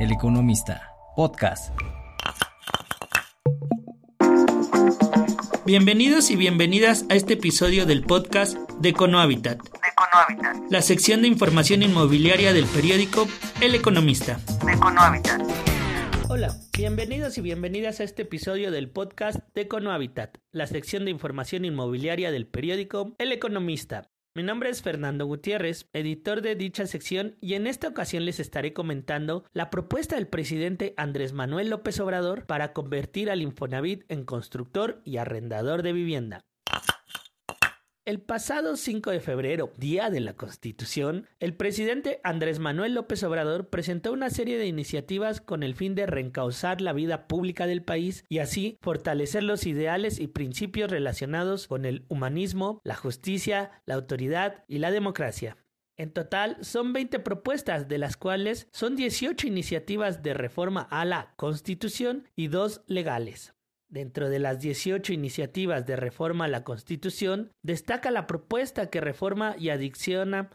El Economista, podcast. Bienvenidos y bienvenidas a este episodio del podcast de Econohabitat, la sección de información inmobiliaria del periódico El Economista. Hola, bienvenidos y bienvenidas a este episodio del podcast de Econohabitat, la sección de información inmobiliaria del periódico El Economista. Mi nombre es Fernando Gutiérrez, editor de dicha sección, y en esta ocasión les estaré comentando la propuesta del presidente Andrés Manuel López Obrador para convertir al Infonavit en constructor y arrendador de vivienda. El pasado 5 de febrero, día de la Constitución, el presidente Andrés Manuel López Obrador presentó una serie de iniciativas con el fin de reencauzar la vida pública del país y así fortalecer los ideales y principios relacionados con el humanismo, la justicia, la autoridad y la democracia. En total son 20 propuestas, de las cuales son 18 iniciativas de reforma a la Constitución y dos legales. Dentro de las 18 iniciativas de reforma a la Constitución, destaca la propuesta que reforma y adicciona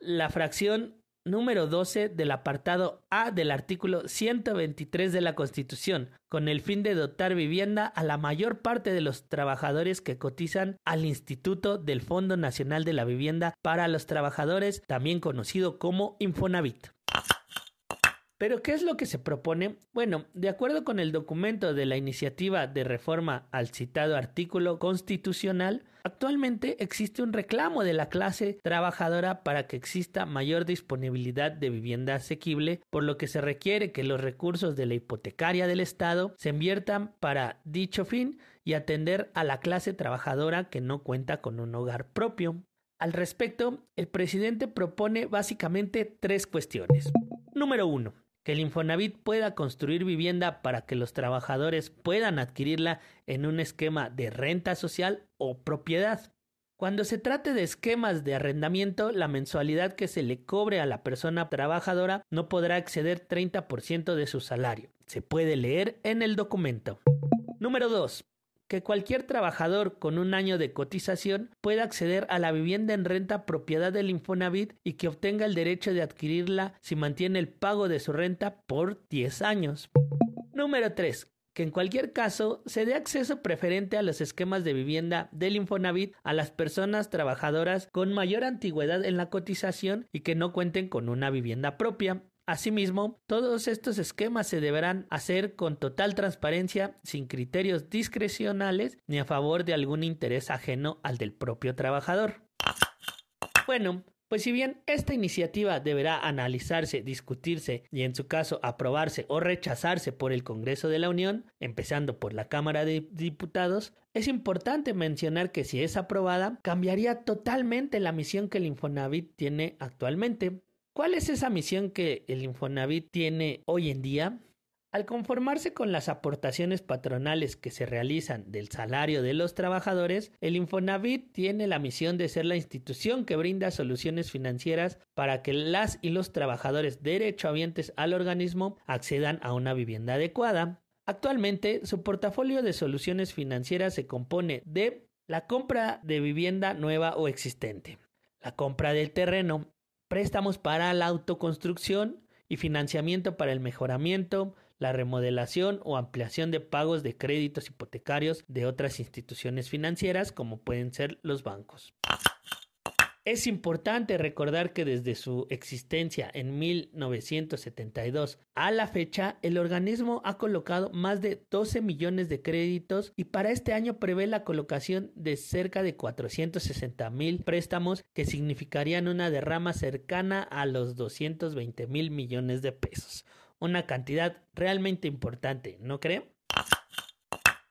la fracción número 12 del apartado A del artículo 123 de la Constitución, con el fin de dotar vivienda a la mayor parte de los trabajadores que cotizan al Instituto del Fondo Nacional de la Vivienda para los Trabajadores, también conocido como Infonavit. Pero, ¿qué es lo que se propone? Bueno, de acuerdo con el documento de la iniciativa de reforma al citado artículo constitucional, actualmente existe un reclamo de la clase trabajadora para que exista mayor disponibilidad de vivienda asequible, por lo que se requiere que los recursos de la hipotecaria del Estado se inviertan para dicho fin y atender a la clase trabajadora que no cuenta con un hogar propio. Al respecto, el presidente propone básicamente tres cuestiones. Número uno, que el Infonavit pueda construir vivienda para que los trabajadores puedan adquirirla en un esquema de renta social o propiedad. Cuando se trate de esquemas de arrendamiento, la mensualidad que se le cobre a la persona trabajadora no podrá exceder 30% de su salario. Se puede leer en el documento. Número 2 que cualquier trabajador con un año de cotización pueda acceder a la vivienda en renta propiedad del Infonavit y que obtenga el derecho de adquirirla si mantiene el pago de su renta por 10 años. Número 3 que en cualquier caso se dé acceso preferente a los esquemas de vivienda del Infonavit a las personas trabajadoras con mayor antigüedad en la cotización y que no cuenten con una vivienda propia. Asimismo, todos estos esquemas se deberán hacer con total transparencia, sin criterios discrecionales ni a favor de algún interés ajeno al del propio trabajador. Bueno, pues si bien esta iniciativa deberá analizarse, discutirse y en su caso aprobarse o rechazarse por el Congreso de la Unión, empezando por la Cámara de Diputados, es importante mencionar que si es aprobada, cambiaría totalmente la misión que el Infonavit tiene actualmente. ¿Cuál es esa misión que el Infonavit tiene hoy en día? Al conformarse con las aportaciones patronales que se realizan del salario de los trabajadores, el Infonavit tiene la misión de ser la institución que brinda soluciones financieras para que las y los trabajadores derechohabientes al organismo accedan a una vivienda adecuada. Actualmente, su portafolio de soluciones financieras se compone de la compra de vivienda nueva o existente, la compra del terreno, préstamos para la autoconstrucción y financiamiento para el mejoramiento, la remodelación o ampliación de pagos de créditos hipotecarios de otras instituciones financieras como pueden ser los bancos. Es importante recordar que desde su existencia en 1972 a la fecha, el organismo ha colocado más de 12 millones de créditos y para este año prevé la colocación de cerca de 460 mil préstamos que significarían una derrama cercana a los 220 mil millones de pesos. Una cantidad realmente importante, ¿no cree?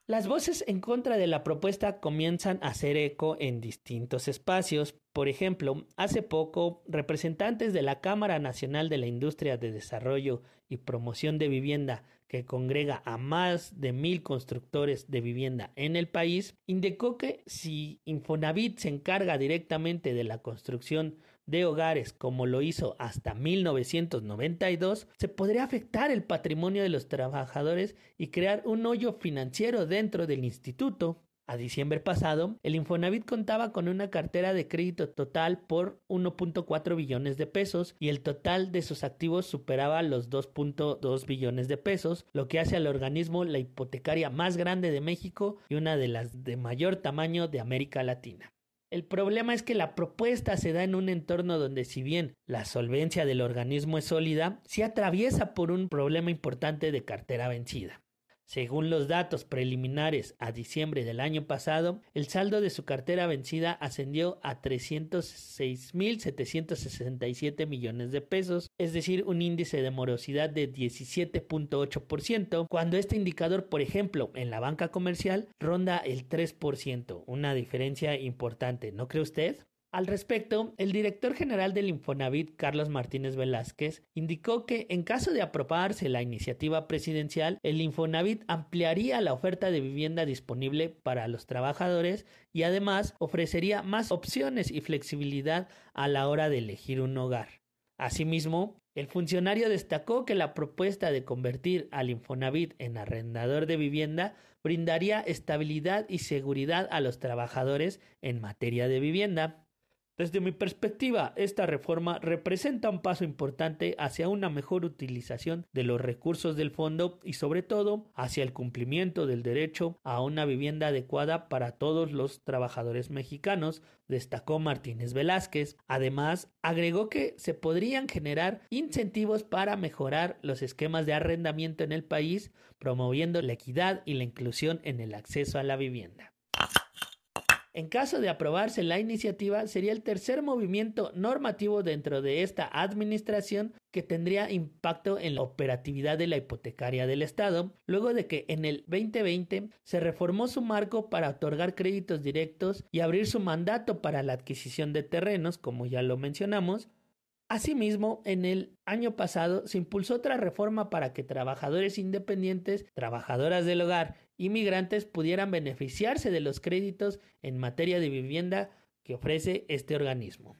Las voces en contra de la propuesta comienzan a hacer eco en distintos espacios. Por ejemplo, hace poco, representantes de la Cámara Nacional de la Industria de Desarrollo y Promoción de Vivienda, que congrega a más de mil constructores de vivienda en el país, indicó que si Infonavit se encarga directamente de la construcción de hogares como lo hizo hasta 1992, se podría afectar el patrimonio de los trabajadores y crear un hoyo financiero dentro del instituto. A diciembre pasado, el Infonavit contaba con una cartera de crédito total por 1.4 billones de pesos y el total de sus activos superaba los 2.2 billones de pesos, lo que hace al organismo la hipotecaria más grande de México y una de las de mayor tamaño de América Latina. El problema es que la propuesta se da en un entorno donde si bien la solvencia del organismo es sólida, se atraviesa por un problema importante de cartera vencida. Según los datos preliminares a diciembre del año pasado, el saldo de su cartera vencida ascendió a 306.767 millones de pesos, es decir, un índice de morosidad de 17.8%, cuando este indicador, por ejemplo, en la banca comercial ronda el 3%, una diferencia importante, ¿no cree usted? Al respecto, el director general del Infonavit, Carlos Martínez Velázquez, indicó que en caso de aprobarse la iniciativa presidencial, el Infonavit ampliaría la oferta de vivienda disponible para los trabajadores y además ofrecería más opciones y flexibilidad a la hora de elegir un hogar. Asimismo, el funcionario destacó que la propuesta de convertir al Infonavit en arrendador de vivienda brindaría estabilidad y seguridad a los trabajadores en materia de vivienda. Desde mi perspectiva, esta reforma representa un paso importante hacia una mejor utilización de los recursos del fondo y sobre todo hacia el cumplimiento del derecho a una vivienda adecuada para todos los trabajadores mexicanos, destacó Martínez Velázquez. Además, agregó que se podrían generar incentivos para mejorar los esquemas de arrendamiento en el país, promoviendo la equidad y la inclusión en el acceso a la vivienda. En caso de aprobarse la iniciativa, sería el tercer movimiento normativo dentro de esta administración que tendría impacto en la operatividad de la hipotecaria del Estado, luego de que en el 2020 se reformó su marco para otorgar créditos directos y abrir su mandato para la adquisición de terrenos, como ya lo mencionamos, Asimismo, en el año pasado se impulsó otra reforma para que trabajadores independientes, trabajadoras del hogar y migrantes pudieran beneficiarse de los créditos en materia de vivienda que ofrece este organismo.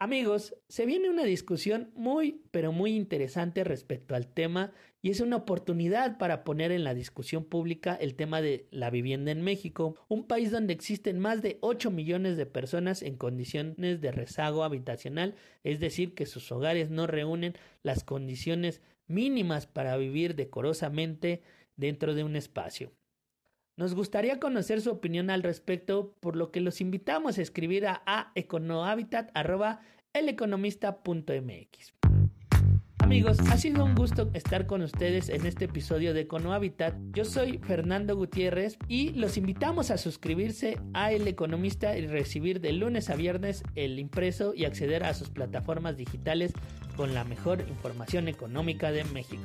Amigos, se viene una discusión muy, pero muy interesante respecto al tema y es una oportunidad para poner en la discusión pública el tema de la vivienda en México, un país donde existen más de 8 millones de personas en condiciones de rezago habitacional, es decir, que sus hogares no reúnen las condiciones mínimas para vivir decorosamente dentro de un espacio. Nos gustaría conocer su opinión al respecto, por lo que los invitamos a escribir a econohabitat.eleconomista.mx. Amigos, ha sido un gusto estar con ustedes en este episodio de Econohabitat. Yo soy Fernando Gutiérrez y los invitamos a suscribirse a El Economista y recibir de lunes a viernes el impreso y acceder a sus plataformas digitales con la mejor información económica de México.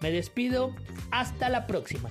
Me despido, hasta la próxima.